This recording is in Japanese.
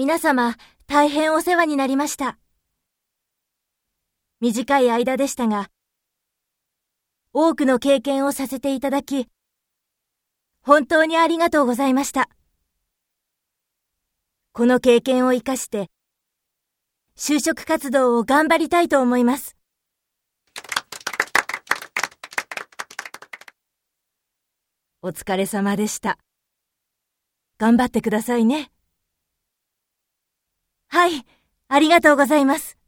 皆様、大変お世話になりました。短い間でしたが、多くの経験をさせていただき、本当にありがとうございました。この経験を活かして、就職活動を頑張りたいと思います。お疲れ様でした。頑張ってくださいね。はい、ありがとうございます。